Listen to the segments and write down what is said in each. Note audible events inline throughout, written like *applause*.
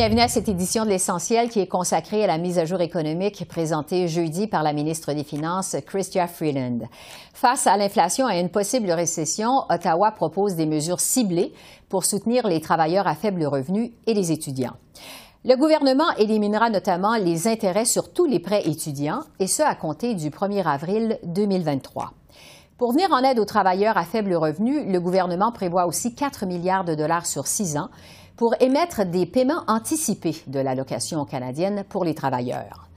Bienvenue à cette édition de l'essentiel qui est consacrée à la mise à jour économique présentée jeudi par la ministre des Finances, Chrystia Freeland. Face à l'inflation et à une possible récession, Ottawa propose des mesures ciblées pour soutenir les travailleurs à faible revenu et les étudiants. Le gouvernement éliminera notamment les intérêts sur tous les prêts étudiants, et ce à compter du 1er avril 2023. Pour venir en aide aux travailleurs à faible revenu, le gouvernement prévoit aussi 4 milliards de dollars sur six ans pour émettre des paiements anticipés de l'allocation canadienne pour les travailleurs.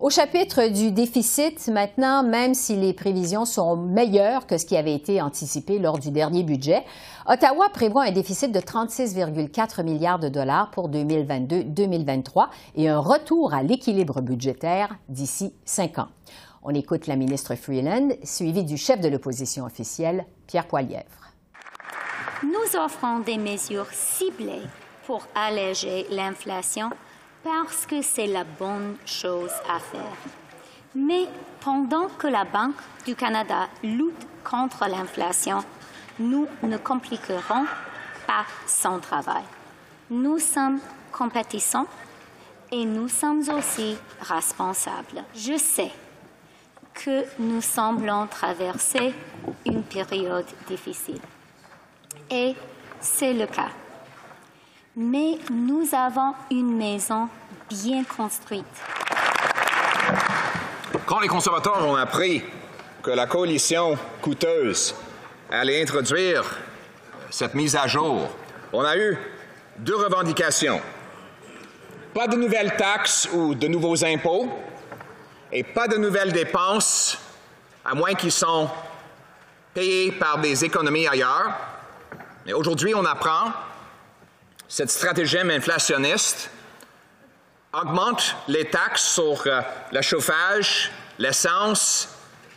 Au chapitre du déficit, maintenant, même si les prévisions sont meilleures que ce qui avait été anticipé lors du dernier budget, Ottawa prévoit un déficit de 36,4 milliards de dollars pour 2022-2023 et un retour à l'équilibre budgétaire d'ici cinq ans. On écoute la ministre Freeland, suivie du chef de l'opposition officielle, Pierre Poilièvre. Nous offrons des mesures ciblées pour alléger l'inflation parce que c'est la bonne chose à faire. Mais pendant que la Banque du Canada lutte contre l'inflation, nous ne compliquerons pas son travail. Nous sommes compétissants et nous sommes aussi responsables. Je sais que nous semblons traverser une période difficile. Et c'est le cas. Mais nous avons une maison bien construite. Quand les conservateurs ont appris que la coalition coûteuse allait introduire cette mise à jour, on a eu deux revendications. Pas de nouvelles taxes ou de nouveaux impôts et pas de nouvelles dépenses, à moins qu'ils soient payés par des économies ailleurs. Mais aujourd'hui, on apprend cette stratagème inflationniste augmente les taxes sur euh, le chauffage, l'essence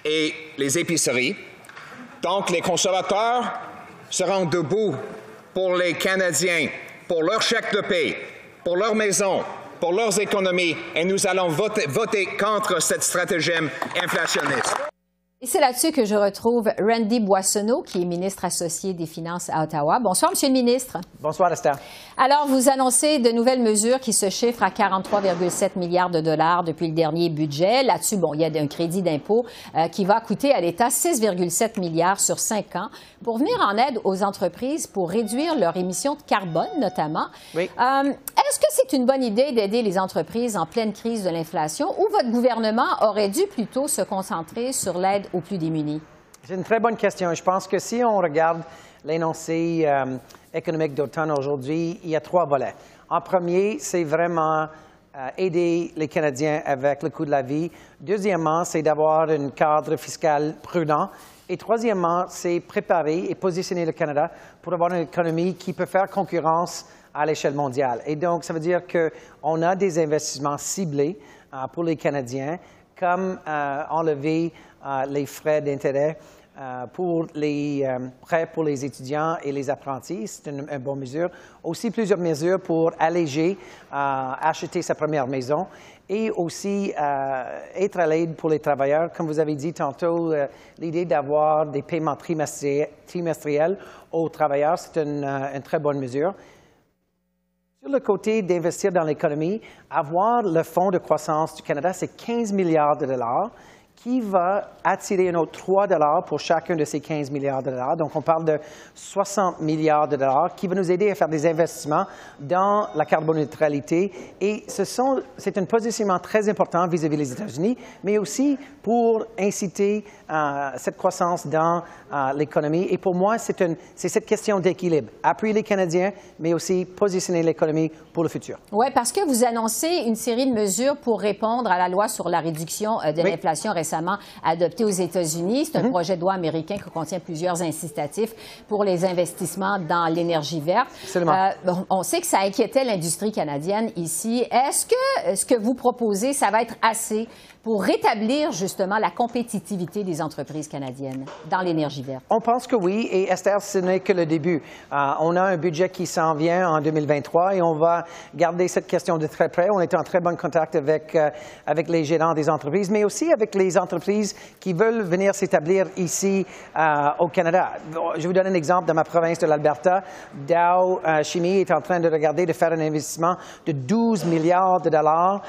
et les épiceries. Donc, les conservateurs seront debout pour les Canadiens, pour leur chèque de paie, pour leur maison, pour leurs économies, et nous allons voter, contre cette stratagème inflationniste. Et c'est là-dessus que je retrouve Randy Boissonneau, qui est ministre associé des Finances à Ottawa. Bonsoir, Monsieur le ministre. Bonsoir, Esther. Alors, vous annoncez de nouvelles mesures qui se chiffrent à 43,7 milliards de dollars depuis le dernier budget. Là-dessus, bon, il y a un crédit d'impôt euh, qui va coûter à l'État 6,7 milliards sur cinq ans pour venir en aide aux entreprises pour réduire leur émissions de carbone, notamment. Oui. Euh, Est-ce que c'est une bonne idée d'aider les entreprises en pleine crise de l'inflation ou votre gouvernement aurait dû plutôt se concentrer sur l'aide C'est une très bonne question. Je pense que si on regarde l'énoncé euh, économique d'automne aujourd'hui, il y a trois volets. En premier, c'est vraiment euh, aider les Canadiens avec le coût de la vie. Deuxièmement, c'est d'avoir un cadre fiscal prudent. Et troisièmement, c'est préparer et positionner le Canada pour avoir une économie qui peut faire concurrence à l'échelle mondiale. Et donc, ça veut dire qu'on a des investissements ciblés euh, pour les Canadiens, comme enlever les frais d'intérêt euh, pour les euh, prêts pour les étudiants et les apprentis. C'est une, bonne mesure. Aussi, plusieurs mesures pour alléger, euh, acheter sa première maison et aussi être à l'aide pour les travailleurs. Comme vous avez dit tantôt, l'idée d'avoir des paiements trimestriels, aux travailleurs, c'est une très bonne mesure. Sur le côté d'investir dans l'économie, avoir le Fonds de croissance du Canada, c'est 15 milliards de dollars qui va attirer un autre 3 dollars pour chacun de ces 15 milliards de dollars. Donc, on parle de 60 milliards de dollars qui va nous aider à faire des investissements dans la carboneutralité. Et ce sont, c'est un positionnement très important vis-à-vis des États-Unis, mais aussi pour inciter euh, cette croissance dans euh, l'économie. Et pour moi, c'est, une, c'est cette question d'équilibre. Appuyer les Canadiens, mais aussi positionner l'économie pour le futur. Oui, parce que vous annoncez une série de mesures pour répondre à la loi sur la réduction euh, de Oui. l'inflation récemment adopté aux États-Unis. C'est un mhm. projet de loi américain qui contient plusieurs incitatifs pour les investissements dans l'énergie verte. Euh, on sait que ça inquiétait l'industrie canadienne ici. Est-ce que ce que vous proposez, ça va être assez pour rétablir justement la compétitivité des entreprises canadiennes dans l'énergie verte? On pense que oui, et Esther, ce n'est que le début. Euh, on a un budget qui s'en vient en 2023 et on va garder cette question de très près. On est en très bon contact avec, euh, avec les gérants des entreprises, mais aussi avec les entreprises qui veulent venir s'établir ici euh, au Canada. Je vous donne un exemple de ma province de l'Alberta. Dow Chimie est en train de regarder de faire un investissement de 12 milliards de dollars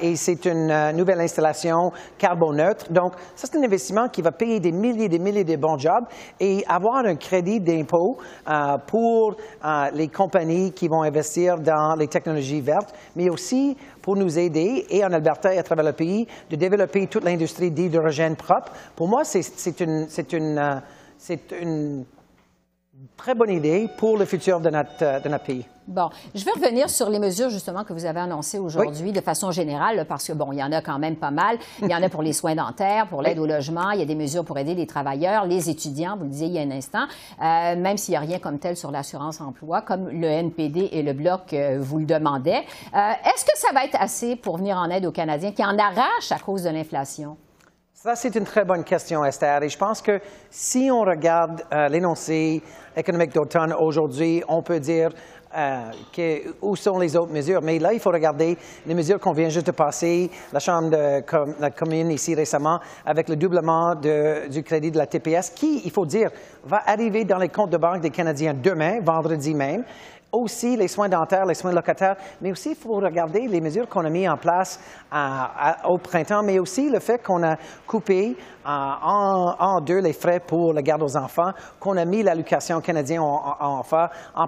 et c'est une nouvelle installation carboneutre. Donc, ça, c'est un investissement qui va payer des milliers et des milliers de bons jobs et avoir un crédit d'impôt euh, pour euh, les compagnies qui vont investir dans les technologies vertes, mais aussi pour nous aider, et en Alberta et à travers le pays, de développer toute l'industrie d'hydrogène propre. Pour moi, c'est une, une, euh, une très bonne idée pour le futur de notre, de notre pays. Bon, je vais revenir sur les mesures justement que vous avez annoncées aujourd'hui de façon générale, parce que bon, il y en a quand même pas mal. Il y en a pour les soins dentaires, pour l'aide au logement, il y a des mesures pour aider les travailleurs, les étudiants, vous le disiez il y a un instant, euh, même s'il n'y a rien comme tel sur l'assurance emploi, comme le NPD et le Bloc euh, vous le demandaient. Euh, est-ce que ça va être assez pour venir en aide aux Canadiens qui en arrachent à cause de l'inflation? Ça, c'est une très bonne question, Esther. Et je pense que si on regarde l'énoncé économique d'automne aujourd'hui, on peut dire euh, où sont les autres mesures. Mais là, il faut regarder les mesures qu'on vient juste de passer, la Chambre de la commune ici récemment, avec le doublement du crédit de la TPS, qui, il faut dire, va arriver dans les comptes de banque des Canadiens demain, vendredi même aussi les soins dentaires, les soins locataires, mais aussi il faut regarder les mesures qu'on a mises en place au printemps, mais aussi le fait qu'on a coupé euh, en, deux les frais pour la garde aux enfants, qu'on a mis l'allocation canadienne en,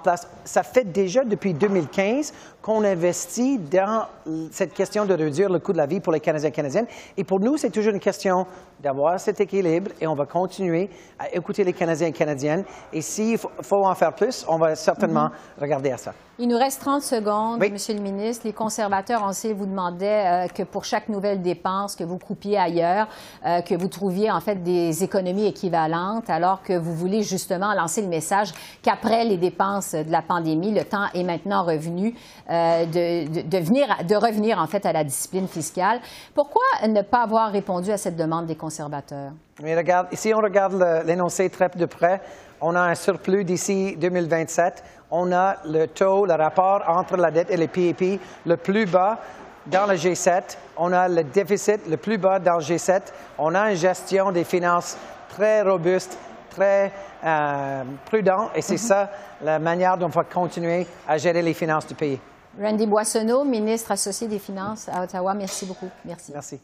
place. Ça fait déjà depuis 2015 qu'on investit dans cette question de réduire le coût de la vie pour les Canadiens et Canadiennes. Et pour nous, c'est toujours une question d'avoir cet équilibre et on va continuer à écouter les Canadiens et Canadiennes. Et s'il faut, en faire plus, on va certainement mm-hmm. regarder à ça. Il nous reste 30 secondes, Monsieur le ministre. Les conservateurs, on sait, vous demandaient euh, que pour chaque nouvelle dépense que vous coupiez ailleurs, euh, que vous trouviez en fait des économies équivalentes, alors que vous voulez justement lancer le message qu'après les dépenses de la pandémie, le temps est maintenant revenu euh, de, de, venir, de revenir en fait à la discipline fiscale. Pourquoi ne pas avoir répondu à cette demande des conservateurs? Mais regarde, si on regarde l'énoncé très de près, on a un surplus d'ici 2027 on a le taux, le rapport entre la dette et les PIP le plus bas dans le G7. On a le déficit le plus bas dans le G7. On a une gestion des finances très robuste, très euh, prudente, et c'est mhm. ça la manière dont on va continuer à gérer les finances du pays. Randy Boissonneau, ministre associé des Finances à Ottawa, merci beaucoup. Merci. Merci.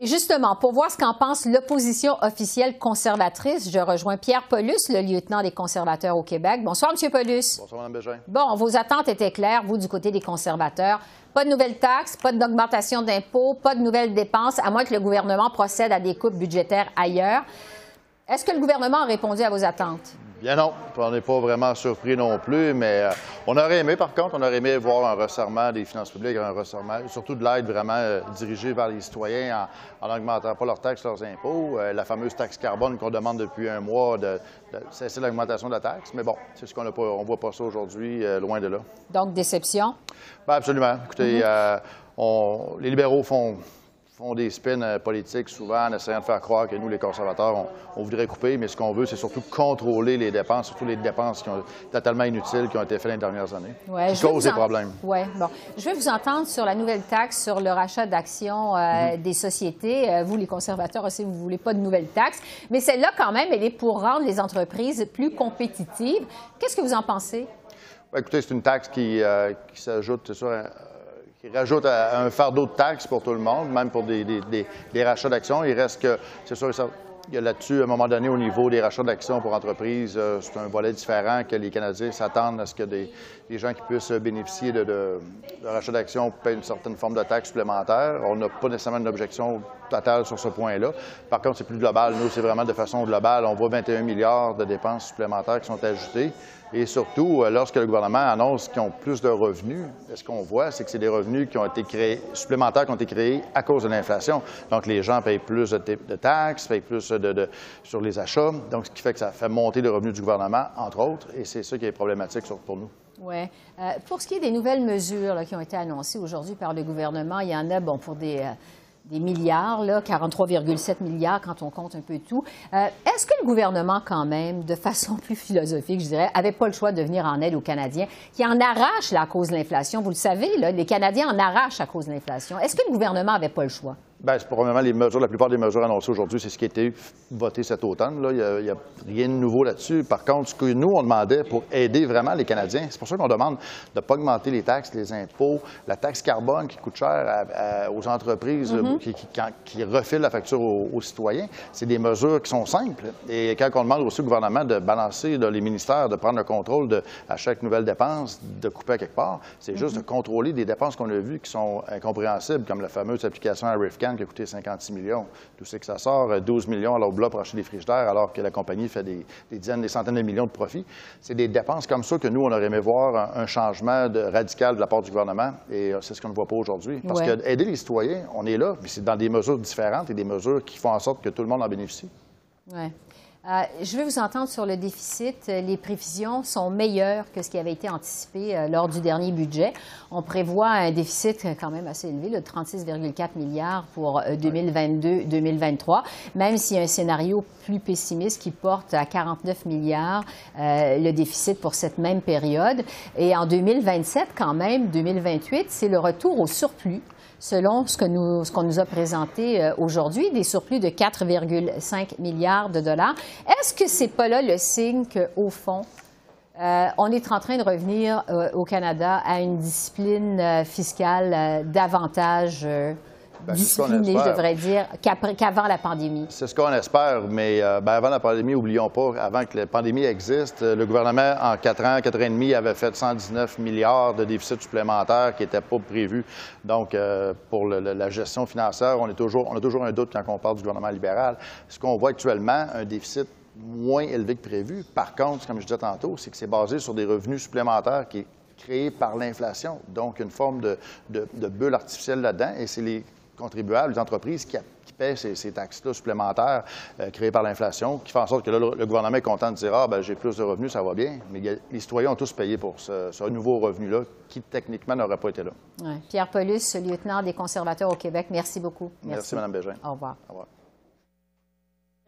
Et justement, pour voir ce qu'en pense l'opposition officielle conservatrice, je rejoins Pierre Paulus, le lieutenant des conservateurs au Québec. Bonsoir, M. Paulus. Bonsoir, Mme Bégin. Bon, vos attentes étaient claires, vous, du côté des conservateurs. Pas de nouvelles taxes, pas d'augmentation d'impôts, pas de nouvelles dépenses, à moins que le gouvernement procède à des coupes budgétaires ailleurs. Est-ce que le gouvernement a répondu à vos attentes? Bien non, on n'est pas vraiment surpris non plus, mais euh, on aurait aimé, par contre, on aurait aimé voir un resserrement des finances publiques, un resserrement, surtout de l'aide vraiment euh, dirigée vers les citoyens en n'augmentant pas leurs taxes, leurs impôts. Euh, la fameuse taxe carbone qu'on demande depuis un mois, de, cesser l'augmentation de la taxe. Mais bon, c'est ce qu'on n'a pas, on voit pas ça aujourd'hui, loin de là. Donc, déception? Bien, absolument. Écoutez, mm-hmm. on, les libéraux font font des spins euh, politiques souvent en essayant de faire croire que nous, les conservateurs, on, voudrait couper, mais ce qu'on veut, c'est surtout contrôler les dépenses, surtout les dépenses qui ont totalement inutiles qui ont été faites les dernières années, ouais, qui causent des problèmes. Oui, bon. Je vais vous entendre sur la nouvelle taxe sur le rachat d'actions euh, mhm. des sociétés. Euh, vous, les conservateurs aussi, vous ne voulez pas de nouvelle taxe, mais celle-là, quand même, elle est pour rendre les entreprises plus compétitives. Qu'est-ce que vous en pensez? écoutez, c'est une taxe qui, qui s'ajoute sur un il rajoute un fardeau de taxes pour tout le monde, même pour des, rachats d'actions. Il reste que, c'est sûr, là-dessus, à un moment donné, au niveau des rachats d'actions pour entreprises, euh, c'est un volet différent que les Canadiens s'attendent à ce que des, gens qui puissent bénéficier de, rachats d'actions payent une certaine forme de taxe supplémentaire. On n'a pas nécessairement une objection sur ce point-là. Par contre, c'est plus global. Nous, c'est vraiment de façon globale. On voit 21 milliards de dépenses supplémentaires qui sont ajoutées. Et surtout, euh, lorsque le gouvernement annonce qu'ils ont plus de revenus, ce qu'on voit, c'est que c'est des revenus qui ont été créés, supplémentaires qui ont été créés à cause de l'inflation. Donc, les gens payent plus de, taxes, payent plus de, sur les achats. Donc, ce qui fait que ça fait monter les revenus du gouvernement, entre autres, et c'est ça qui est problématique pour nous. Oui. Euh, pour ce qui est des nouvelles mesures qui ont été annoncées aujourd'hui par le gouvernement, il y en a, bon, pour des. Euh, des milliards, 43,7 milliards quand on compte un peu tout. Euh, est-ce que le gouvernement, quand même, de façon *laughs* plus philosophique, je dirais, avait pas le choix de venir en aide aux Canadiens qui en arrachent à cause de l'inflation? Vous le savez, les Canadiens en arrachent à cause de l'inflation. Est-ce que le gouvernement n'avait pas le choix? Bien, c'est probablement les mesures, la plupart des mesures annoncées aujourd'hui, c'est ce qui a été voté cet automne. Là. Il n'y a, rien de nouveau là-dessus. Par contre, ce que nous, on demandait pour aider vraiment les Canadiens, c'est pour ça qu'on demande de ne pas augmenter les taxes, les impôts, la taxe carbone qui coûte cher aux entreprises mm-hmm. qui, qui, refilent la facture aux, citoyens. C'est des mesures qui sont simples. Et quand on demande aussi au gouvernement de balancer les ministères, de prendre le contrôle de, à chaque nouvelle dépense, de couper à quelque part, c'est juste de mm-hmm. contrôler des dépenses qu'on a vues qui sont incompréhensibles, comme la fameuse application à RIFCAN qui a coûté 56 millions. Tout ce que ça sort, 12 euh, millions à l'Obla pour acheter des frigidaires, alors que la compagnie fait des, dizaines, des centaines de millions de profits. C'est des dépenses comme ça que nous, on aurait aimé voir un, changement de, radical de la part du gouvernement, et euh, c'est ce qu'on ne voit pas aujourd'hui. Parce qu'aider les citoyens, on est là, mais c'est dans des mesures différentes et des mesures qui font en sorte que tout le monde en bénéficie. Ouais. Euh, je vais vous entendre sur le déficit. Les prévisions sont meilleures que ce qui avait été anticipé euh, lors du dernier budget. On prévoit un déficit quand même assez élevé, de 36,4 milliards pour 2022-2023, euh, même s'il y a un scénario plus pessimiste qui porte à 49 milliards le déficit pour cette même période. Et en 2027, quand même, 2028, c'est le retour au surplus selon ce qu'on nous, nous, a présenté euh, aujourd'hui, des surplus de 4,5 milliards de dollars. Est-ce que c'est pas là le signe qu'au fond, euh, on est en train de revenir euh, au Canada à une discipline fiscale davantage ben, discipliné, je devrais dire, qu'avant la pandémie. C'est ce qu'on espère, mais euh, ben, avant la pandémie, oublions pas, avant que la pandémie existe, euh, le gouvernement, en quatre ans, quatre ans et demi, avait fait 119 milliards de déficits supplémentaires qui n'étaient pas prévus. Donc, euh, pour la gestion financière, on, est toujours, on a toujours un doute quand on parle du gouvernement libéral. Ce qu'on voit actuellement, un déficit moins élevé que prévu. Par contre, comme je disais tantôt, c'est que c'est basé sur des revenus supplémentaires qui est créé par l'inflation. Donc, une forme de, de, de bulle artificielle là-dedans. Et c'est les contribuables, les entreprises qui, paient ces, taxes-là supplémentaires euh, créées par l'inflation, qui font en sorte que le, gouvernement est content de dire Ah, ben j'ai plus de revenus, ça va bien. Mais les citoyens ont tous payé pour ce, nouveau revenu-là, qui techniquement n'aurait pas été là. Pierre Paulus, lieutenant des conservateurs au Québec, merci beaucoup. Merci, merci Mme Bégin. Au revoir. Au revoir.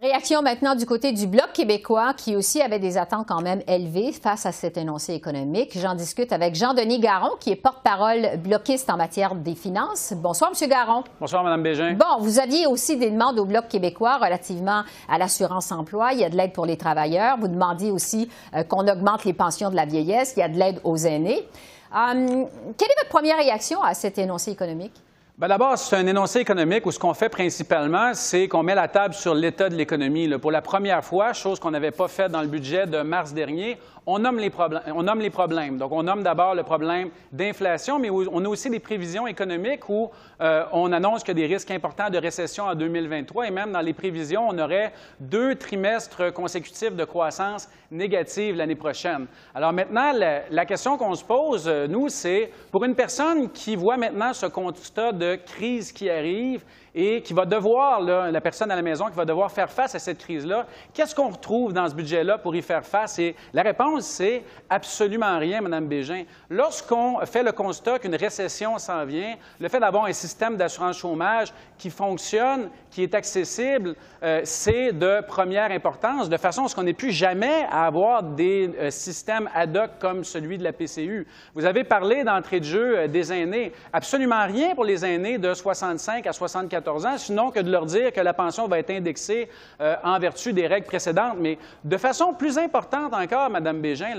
Réaction maintenant du côté du Bloc québécois, qui aussi avait des attentes quand même élevées face à cet énoncé économique. J'en discute avec Jean-Denis Garon, qui est porte-parole bloquiste en matière des finances. Bonsoir, M. Garon. Bonsoir, Mme Bégin. Bon, vous aviez aussi des demandes au Bloc québécois relativement à l'assurance-emploi. Il y a de l'aide pour les travailleurs. Vous demandiez aussi euh, qu'on augmente les pensions de la vieillesse. Il y a de l'aide aux aînés. Hum, quelle est votre première réaction à cet énoncé économique? Ben, d'abord, c'est un énoncé économique où ce qu'on fait principalement, c'est qu'on met la table sur l'état de l'économie. Pour la première fois, chose qu'on n'avait pas faite dans le budget de mars dernier, on nomme, les problèmes. Donc, on nomme d'abord le problème d'inflation, mais on a aussi des prévisions économiques où euh, on annonce qu'il y a des risques importants de récession en 2023 et même dans les prévisions, on aurait deux trimestres consécutifs de croissance négative l'année prochaine. Alors maintenant, la, question qu'on se pose, euh, nous, c'est pour une personne qui voit maintenant ce constat de crise qui arrive, et qui va devoir, la personne à la maison qui va devoir faire face à cette crise-là, qu'est-ce qu'on retrouve dans ce budget-là pour y faire face? Et la réponse, c'est absolument rien, Mme Bégin. Lorsqu'on fait le constat qu'une récession s'en vient, le fait d'avoir un système d'assurance chômage qui fonctionne, qui est accessible, euh, c'est de première importance, de façon à ce qu'on n'ait plus jamais à avoir des euh, systèmes ad hoc comme celui de la PCU. Vous avez parlé d'entrée de jeu euh, des aînés. Absolument rien pour les aînés de 65 à 74 ans, sinon que de leur dire que la pension va être indexée en vertu des règles précédentes. Mais de façon plus importante encore, Mme Bégin,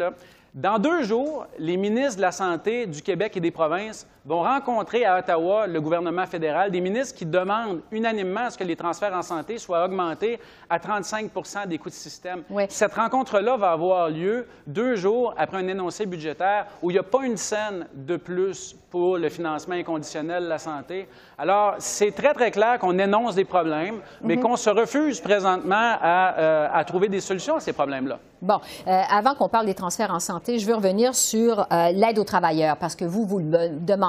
dans deux jours, les ministres de la Santé du Québec et des provinces vont rencontrer à Ottawa le gouvernement fédéral, des ministres qui demandent unanimement à ce que les transferts en santé soient augmentés à 35 des coûts de système. Cette rencontre-là va avoir lieu deux jours après un énoncé budgétaire où il n'y a pas une scène de plus pour le financement inconditionnel de la santé. Alors, c'est très, très clair qu'on énonce des problèmes, mais mhm. qu'on se refuse présentement euh, à, trouver des solutions à ces problèmes-là. Bon, euh, avant qu'on parle des transferts en santé, je veux revenir sur euh, l'aide aux travailleurs, parce que vous, vous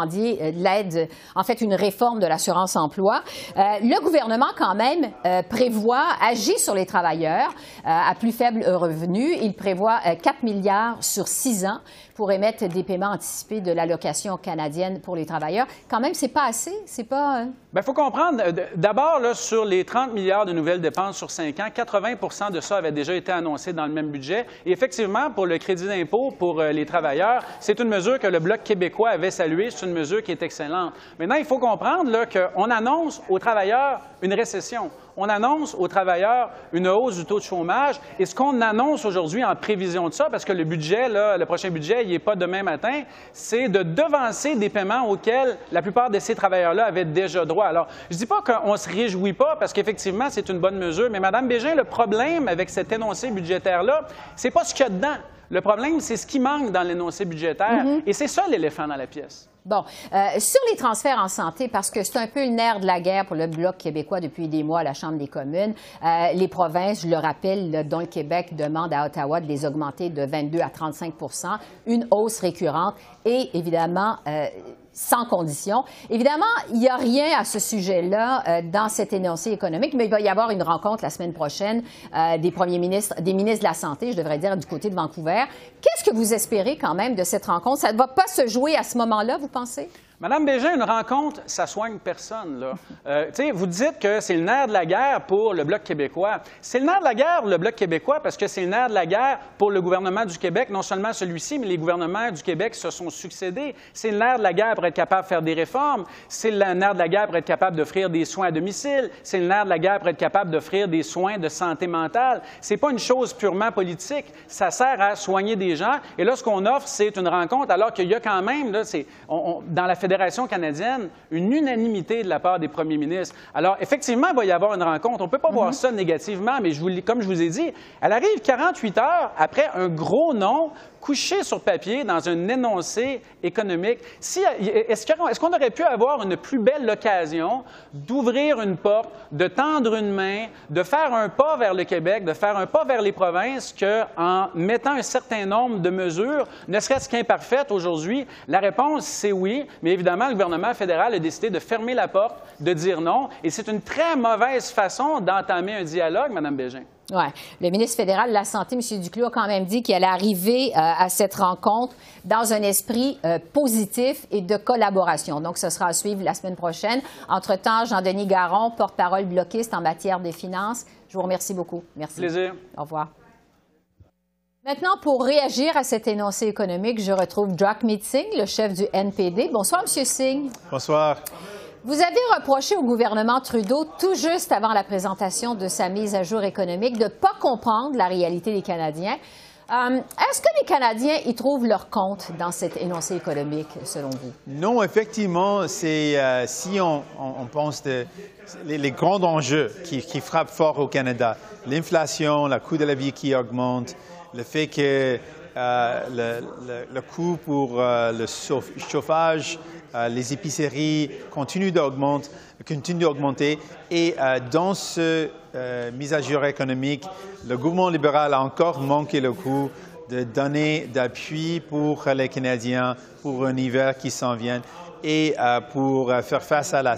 demandiez l'aide, en fait, une réforme de l'assurance-emploi. le gouvernement, quand même, prévoit, agit sur les travailleurs à plus faible revenu. Il prévoit 4 milliards sur 6 ans pour émettre des paiements anticipés de l'allocation canadienne pour les travailleurs. Quand même, c'est pas assez, c'est pas. Il euh, faut comprendre. Euh, d'abord, sur les 30 milliards de nouvelles dépenses sur 5 ans, 80 de ça avait déjà été annoncé dans le même budget. Et effectivement, pour le crédit d'impôt pour euh, les travailleurs, c'est une mesure que le Bloc québécois avait saluée. C'est une mesure qui est excellente. Maintenant, il faut comprendre qu'on annonce aux travailleurs une récession on annonce aux travailleurs une hausse du taux de chômage. Et ce qu'on annonce aujourd'hui en prévision de ça, parce que le budget, le prochain budget, il n'est pas demain matin, c'est de devancer des paiements auxquels la plupart de ces travailleurs-là avaient déjà droit. Alors, je ne dis pas qu'on ne se réjouit pas, parce qu'effectivement, c'est une bonne mesure, mais Mme Bégin, le problème avec cet énoncé budgétaire-là, c'est pas ce qu'il y a dedans. Le problème, c'est ce qui manque dans l'énoncé budgétaire. Mm-hmm. Et c'est ça l'éléphant dans la pièce. Bon, euh, sur les transferts en santé, parce que c'est un peu le nerf de la guerre pour le Bloc québécois depuis des mois à la Chambre des communes, euh, les provinces, je le rappelle, dont le Québec demande à Ottawa de les augmenter de 22 à 35% une hausse récurrente. Et évidemment euh, sans condition. Évidemment, il n'y a rien à ce sujet-là euh, dans cet énoncé économique, mais il va y avoir une rencontre la semaine prochaine euh, des premiers ministres, des ministres de la Santé, je devrais dire, du côté de Vancouver. Qu'est-ce que vous espérez quand même de cette rencontre? Ça ne va pas se jouer à ce moment-là, vous pensez? Madame Bégin, une rencontre, ça soigne personne. Euh, vous dites que c'est le nerf de la guerre pour le Bloc québécois. C'est le nerf de la guerre pour le Bloc québécois parce que c'est le nerf de la guerre pour le gouvernement du Québec, non seulement celui-ci, mais les gouvernements du Québec se sont succédés. C'est le nerf de la guerre pour être capable de faire des réformes. C'est le nerf de la guerre pour être capable d'offrir des soins à domicile. C'est le nerf de la guerre pour être capable d'offrir des soins de santé mentale. C'est pas une chose purement politique. Ça sert à soigner des gens. Et là, ce qu'on offre, c'est une rencontre, alors qu'il y a quand même, dans la Fédération canadienne une unanimité de la part des premiers ministres. Alors, effectivement, il va y avoir une rencontre. On ne peut pas voir mhm. ça négativement, mais je vous, comme je vous ai dit, elle arrive 48 heures après un gros nom couché sur papier dans un énoncé économique. Si, est-ce qu'on aurait pu avoir une plus belle occasion d'ouvrir une porte, de tendre une main, de faire un pas vers le Québec, de faire un pas vers les provinces qu'en mettant un certain nombre de mesures, ne serait-ce qu'imparfaites aujourd'hui? La réponse, c'est oui, mais évidemment, le gouvernement fédéral a décidé de fermer la porte, de dire non, et c'est une très mauvaise façon d'entamer un dialogue, Mme Bégin. Oui. Le ministre fédéral de la Santé, M. Duclos, a quand même dit qu'il allait arriver euh, à cette rencontre dans un esprit euh, positif et de collaboration. Donc, ce sera à suivre la semaine prochaine. Entre-temps, Jean-Denis Garon, porte-parole bloquiste en matière des finances, je vous remercie beaucoup. Merci. Plaisir. Au revoir. Maintenant, pour réagir à cet énoncé économique, je retrouve Jacques Singh, le chef du NPD. Bonsoir, M. Singh. Bonsoir. Vous avez reproché au gouvernement Trudeau, tout juste avant la présentation de sa mise à jour économique, de ne pas comprendre la réalité des Canadiens. Euh, est-ce que les Canadiens y trouvent leur compte dans cet énoncé économique, selon vous? Non, effectivement, c'est euh, si on, pense de, les, grands enjeux qui, frappent fort au Canada, l'inflation, le coût de la vie qui augmente, le fait que euh, le, coût pour le chauffage les épiceries continuent d'augmenter, continuent d'augmenter. Et euh, dans ce euh, mise à jour économique, le gouvernement libéral a encore manqué le coup de donner d'appui pour les Canadiens pour un hiver qui s'en vient et pour faire face à la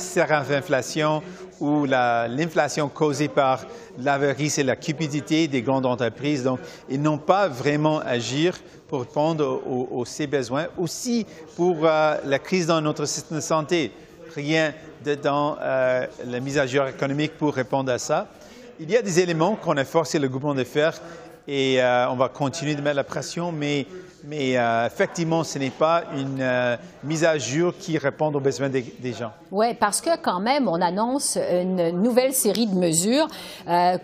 inflation ou l'inflation causée par l'avarice et la cupidité des grandes entreprises. Donc, ils n'ont pas vraiment agir pour répondre aux, ces besoins, aussi pour euh, la crise dans notre système de santé. Rien dans euh, la mise à jour économique pour répondre à ça. Il y a des éléments qu'on a forcé le gouvernement de faire et on va continuer de mettre la pression, mais, mais effectivement, ce n'est pas une mise à jour qui répond aux besoins des, gens. Oui, parce que quand même, on annonce une nouvelle série de mesures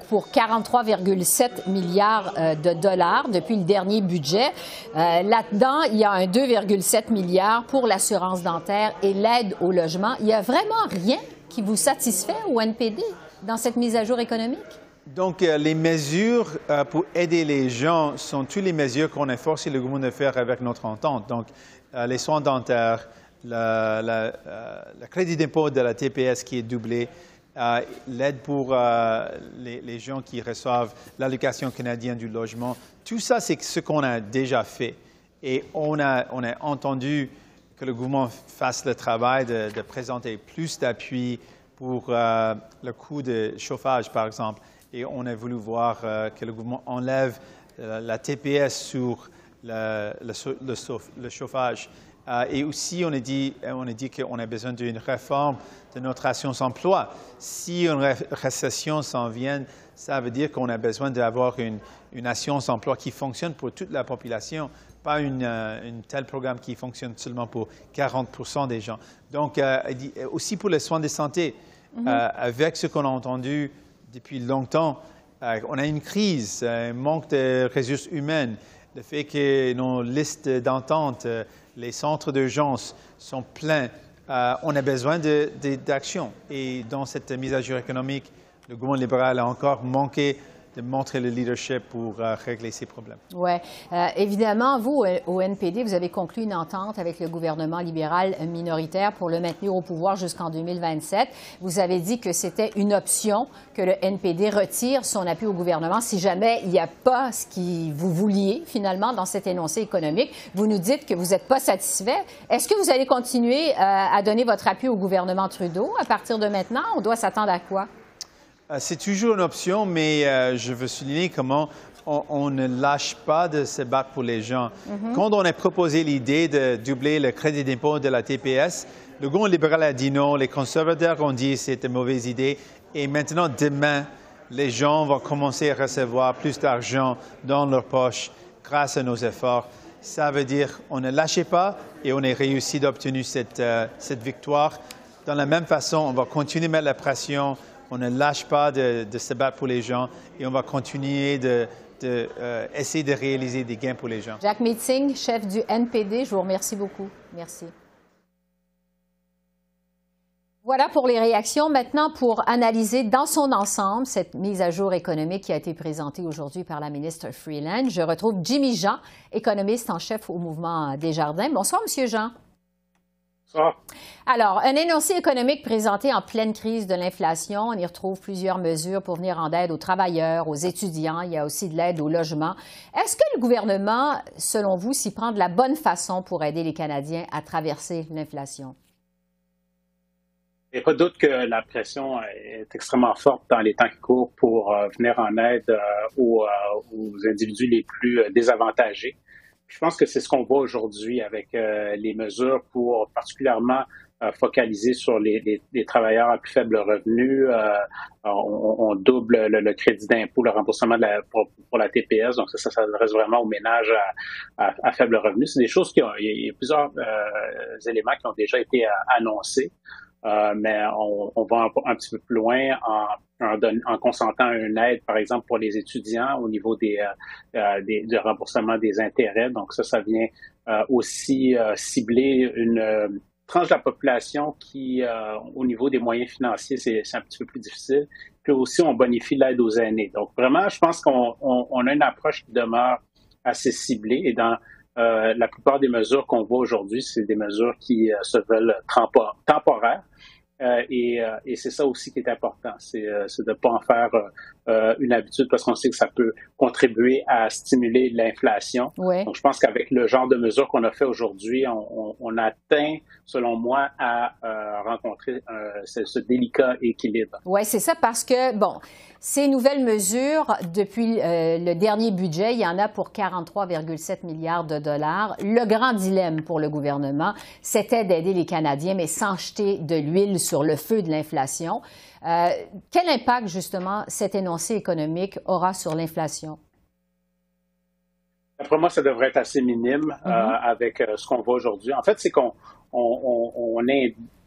pour 43,7 milliards de dollars depuis le dernier budget. Là-dedans, il y a un 2,7 milliards pour l'assurance dentaire et l'aide au logement. Il n'y a vraiment rien qui vous satisfait au NPD dans cette mise à jour économique? Donc, euh, les mesures euh, pour aider les gens sont toutes les mesures qu'on a forcé le gouvernement de faire avec notre entente. Donc, euh, les soins dentaires, le crédit d'impôt de la TPS qui est doublé, l'aide pour les, gens qui reçoivent l'allocation canadienne du logement. Tout ça, c'est ce qu'on a déjà fait. Et on a, entendu que le gouvernement fasse le travail de, présenter plus d'appui pour le coût de chauffage, par exemple. Et on a voulu voir euh, que le gouvernement enlève euh, la TPS sur le, le, chauffage. et aussi, on a dit, on a dit qu'on a besoin d'une réforme de notre assurance emploi. Si une récession s'en vient, ça veut dire qu'on a besoin d'avoir une, une assurance emploi qui fonctionne pour toute la population pas un euh, tel programme qui fonctionne seulement pour 40 des gens. Donc, euh, aussi pour les soins de santé, mhm. euh, avec ce qu'on a entendu depuis longtemps, on a une crise, un manque de ressources humaines, le fait que nos listes d'entente, les centres d'urgence sont pleins. on a besoin d'action. Et dans cette mise à jour économique, le gouvernement libéral a encore manqué de montrer le leadership pour euh, régler ces problèmes. Oui. Euh, évidemment, vous, euh, au NPD, vous avez conclu une entente avec le gouvernement libéral minoritaire pour le maintenir au pouvoir jusqu'en 2027. Vous avez dit que c'était une option que le NPD retire son appui au gouvernement si jamais il n'y a pas ce que vous vouliez finalement dans cet énoncé économique. Vous nous dites que vous n'êtes pas satisfait. Est-ce que vous allez continuer à donner votre appui au gouvernement Trudeau à partir de maintenant? On doit s'attendre à quoi? Euh, c'est toujours une option, mais euh, je veux souligner comment on, ne lâche pas de se battre pour les gens. Mhm. Quand on a proposé l'idée de doubler le crédit d'impôt de la TPS, le gouvernement libéral a dit non, les conservateurs ont dit que c'était une mauvaise idée, et maintenant, demain, les gens vont commencer à recevoir plus d'argent dans leur poche grâce à nos efforts. Ça veut dire qu'on ne lâchait pas et on a réussi d'obtenir cette, euh, cette victoire. De la même façon, on va continuer à mettre la pression on ne lâche pas de, se battre pour les gens et on va continuer de, euh, de réaliser des gains pour les gens. Jacques Meeting, chef du NPD, je vous remercie beaucoup. Merci. Voilà pour les réactions. Maintenant, pour analyser dans son ensemble cette mise à jour économique qui a été présentée aujourd'hui par la ministre Freeland, je retrouve Jimmy Jean, économiste en chef au mouvement Desjardins. Bonsoir, Monsieur Jean. Alors, un énoncé économique présenté en pleine crise de l'inflation. On y retrouve plusieurs mesures pour venir en aide aux travailleurs, aux étudiants. Il y a aussi de l'aide au logement. Est-ce que le gouvernement, selon vous, s'y prend de la bonne façon pour aider les Canadiens à traverser l'inflation? Il n'y a pas de doute que la pression est extrêmement forte dans les temps qui courent pour euh, venir en aide euh, euh, aux, individus les plus désavantagés. Je pense que c'est ce qu'on voit aujourd'hui avec euh, les mesures pour particulièrement euh, focaliser sur les, travailleurs à plus faible revenu. Euh, on, double le, crédit d'impôt, le remboursement de la, pour, la TPS. Donc ça, ça s'adresse vraiment aux ménages à, faible revenu. C'est des choses qui ont, il y a plusieurs éléments qui ont déjà été annoncés. Mais on, va un, petit peu plus loin en en, consentant une aide, par exemple, pour les étudiants au niveau des, euh, euh des du remboursement des intérêts. Donc ça, ça vient euh, aussi euh, cibler une tranche de la population qui, au niveau des moyens financiers, c'est un petit peu plus difficile. Puis aussi, on bonifie l'aide aux aînés. Donc vraiment, je pense qu'on on, a une approche qui demeure assez ciblée et dans la plupart des mesures qu'on voit aujourd'hui, c'est des mesures qui se veulent temporaires. Euh, et, euh, et c'est ça aussi qui est important, c'est euh, de ne pas en faire une habitude parce qu'on sait que ça peut contribuer à stimuler l'inflation. Donc, je pense qu'avec le genre de mesures qu'on a fait aujourd'hui, on, on, on, atteint, selon moi, à rencontrer ce, ce, délicat équilibre. Oui, c'est ça parce que, bon, ces nouvelles mesures, depuis euh, le dernier budget, il y en a pour 43,7 milliards de dollars. Le grand dilemme pour le gouvernement, c'était d'aider les Canadiens, mais sans jeter de l'huile sur le feu de l'inflation. Euh, quel impact, justement, cet énoncé économique aura sur l'inflation? Pour moi, ça devrait être assez minime euh, mm-hmm. avec euh, ce qu'on voit aujourd'hui. En fait, c'est qu'on on,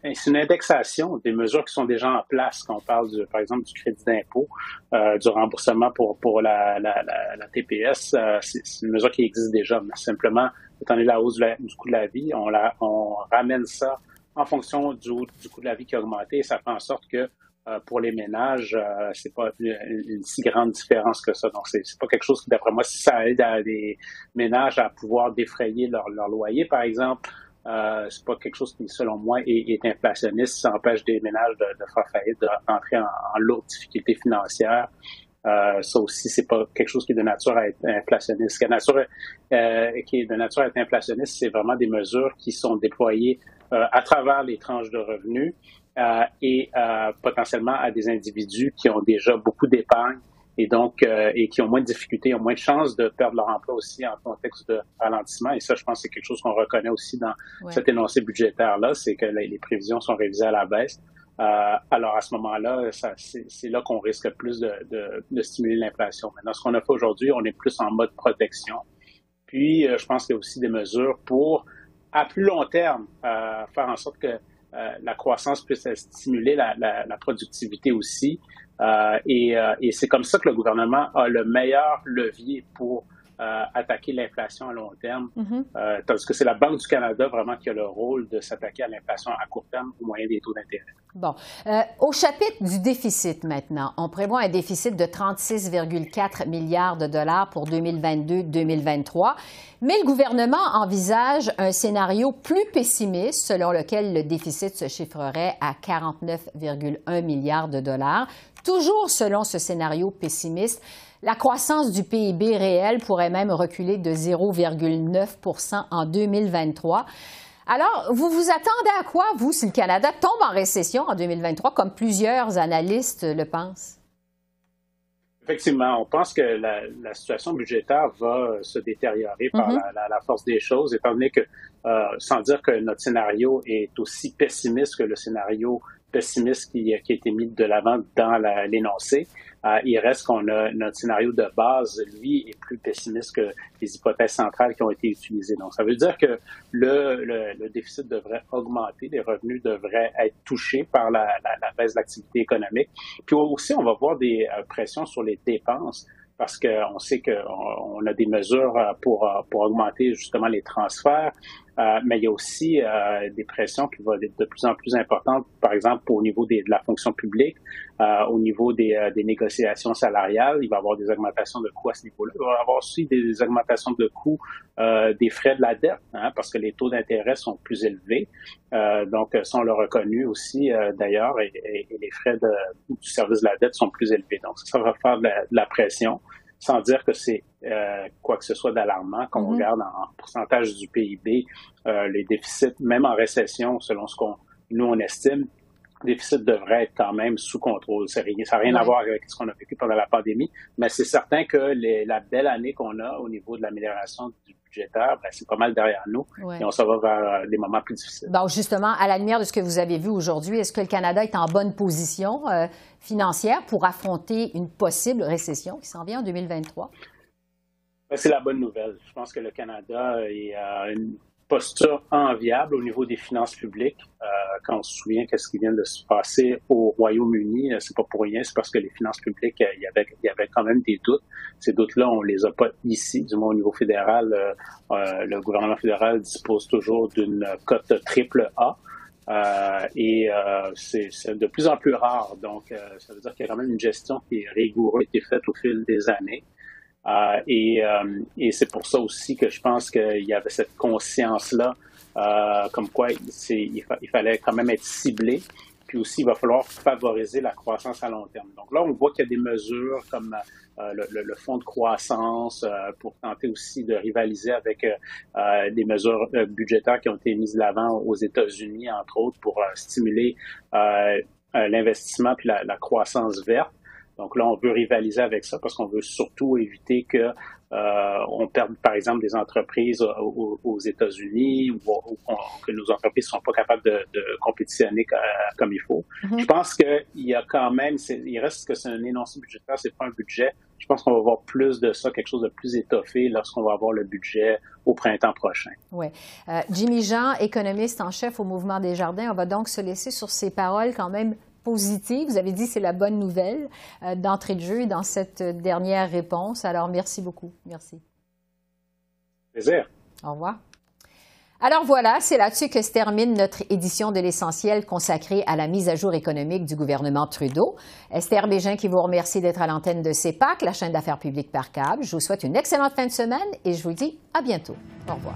c'est une indexation des mesures qui sont déjà en place. Quand on parle, du, par exemple, du crédit d'impôt, euh, du remboursement pour, pour la, la, la, TPS, c'est une mesure qui existe déjà. Mais simplement, étant donné la hausse du coût de la vie, on, la, on ramène ça en fonction du, du coût de la vie qui a augmenté ça fait en sorte que euh, pour les ménages, euh, c'est pas une, si grande différence que ça. Donc, c'est, pas quelque chose qui, d'après moi, si ça aide à des ménages à pouvoir défrayer leur, loyer, par exemple, euh, c'est pas quelque chose qui, selon moi, est, inflationniste. Ça empêche des ménages de, faire faillite, d'entrer en, en lourde difficulté financière. Euh, ça aussi, c'est pas quelque chose qui est de nature à être inflationniste. Ce qui est, nature, qui est de nature à être inflationniste, c'est vraiment des mesures qui sont déployées à travers les tranches de revenus euh, et euh, potentiellement à des individus qui ont déjà beaucoup d'épargne et donc euh, et qui ont moins de difficultés, ont moins de chances de perdre leur emploi aussi en contexte de ralentissement. Et ça, je pense, que c'est quelque chose qu'on reconnaît aussi dans cet énoncé budgétaire-là, c'est que les, prévisions sont révisées à la baisse. alors à ce moment-là, c'est là qu'on risque plus de, de, de stimuler l'inflation. Maintenant, ce qu'on a fait aujourd'hui, on est plus en mode protection. Puis, je pense qu'il y a aussi des mesures pour, à plus long terme, faire en sorte que euh, la croissance puisse stimuler la, la, productivité aussi. Euh, et, euh, et c'est comme ça que le gouvernement a le meilleur levier pour euh, attaquer l'inflation à long terme, mm-hmm. euh, tandis que c'est la Banque du Canada vraiment qui a le rôle de s'attaquer à l'inflation à court terme au moyen des taux d'intérêt. Bon. Euh, au chapitre du déficit maintenant, on prévoit un déficit de 36,4 milliards de dollars pour 2022-2023, mais le gouvernement envisage un scénario plus pessimiste selon lequel le déficit se chiffrerait à 49,1 milliards de dollars. Toujours selon ce scénario pessimiste, la croissance du PIB réel pourrait même reculer de 0,9% en 2023. Alors, vous vous attendez à quoi, vous, si le Canada tombe en récession en 2023, comme plusieurs analystes le pensent? Effectivement, on pense que la, situation budgétaire va se détériorer par mm-hmm. la, force des choses, étant donné que, euh, sans dire que notre scénario est aussi pessimiste que le scénario pessimiste qui, qui a été mis de l'avant dans l'énoncé, euh, il reste qu'on a notre scénario de base, lui, est plus pessimiste que les hypothèses centrales qui ont été utilisées. Donc, ça veut dire que le, le, déficit devrait augmenter, les revenus devraient être touchés par la, la, la baisse de l'activité économique. Puis aussi, on va voir des euh, pressions sur les dépenses parce qu'on sait qu'on a des mesures euh, pour, pour augmenter justement les transferts, euh, mais il y a aussi des pressions qui vont être de plus en plus importantes, par exemple au niveau de la fonction publique, au niveau des, des, négociations salariales, il va y avoir des augmentations de coûts à ce niveau-là. Il va y avoir aussi des augmentations de coûts des frais de la dette, hein, parce que les taux d'intérêt sont plus élevés. donc, ça, on l'a reconnu aussi d'ailleurs, et, et, les frais de, du service de la dette sont plus élevés. Donc, ça, va faire de la pression sans dire que c'est euh, quoi que ce soit d'alarmant. Quand on mm-hmm. regarde en, pourcentage du PIB, euh, les déficits, même en récession, selon ce qu'on nous on estime, déficit devrait être quand même sous contrôle. Ça n'a rien, à voir avec ce qu'on a vécu pendant la pandémie, mais c'est certain que les, la belle année qu'on a au niveau de l'amélioration du budgétaire, ben, c'est pas mal derrière nous et on s'en va vers euh, des moments plus difficiles. Bon, justement, à la lumière de ce que vous avez vu aujourd'hui, est-ce que le Canada est en bonne position euh, financière pour affronter une possible récession qui s'en vient en 2023? Ben, c'est la bonne nouvelle. Je pense que le Canada est à une posture enviable au niveau des finances publiques. Euh, quand on se souvient qu'est-ce qui vient de se passer au Royaume-Uni, euh, c'est pas pour rien, c'est parce que les finances publiques, euh, il y avait, il y avait quand même des doutes. Ces doutes-là, on les a pas ici, du moins au niveau fédéral. le gouvernement fédéral dispose toujours d'une cote triple A. et c'est de plus en plus rare. Donc, ça veut dire qu'il y a quand même une gestion qui est rigoureuse, qui a été faite au fil des années. Euh, et, euh, et c'est pour ça aussi que je pense qu'il y avait cette conscience-là, euh, comme quoi il, fallait quand même être ciblé. Puis aussi, il va falloir favoriser la croissance à long terme. Donc là, on voit qu'il y a des mesures comme le, fonds de croissance pour tenter aussi de rivaliser avec des mesures budgétaires qui ont été mises de l'avant aux États-Unis, entre autres, pour stimuler l'investissement puis la, croissance verte. Donc là, on veut rivaliser avec ça parce qu'on veut surtout éviter que on perd, par exemple, des entreprises aux, États-Unis ou, que nos entreprises ne sont pas capables de, compétitionner comme il faut. Mm-hmm. Je pense qu'il y a quand même, il reste que c'est un énoncé budgétaire, c'est pas un budget. Je pense qu'on va voir plus de ça, quelque chose de plus étoffé lorsqu'on va avoir le budget au printemps prochain. Oui. Jimmy Jean, économiste en chef au Mouvement des Jardins, on va donc se laisser sur ces paroles quand même positive. Vous avez dit c'est la bonne nouvelle euh, d'entrée de jeu dans cette dernière réponse. Alors, merci beaucoup. Merci. Plaisir. Au revoir. Alors voilà, c'est là-dessus que se termine notre édition de l'essentiel consacrée à la mise à jour économique du gouvernement Trudeau. Esther Bégin qui vous remercie d'être à l'antenne de CEPAC, la chaîne d'affaires publiques par câble. Je vous souhaite une excellente fin de semaine et je vous dis à bientôt. Au revoir.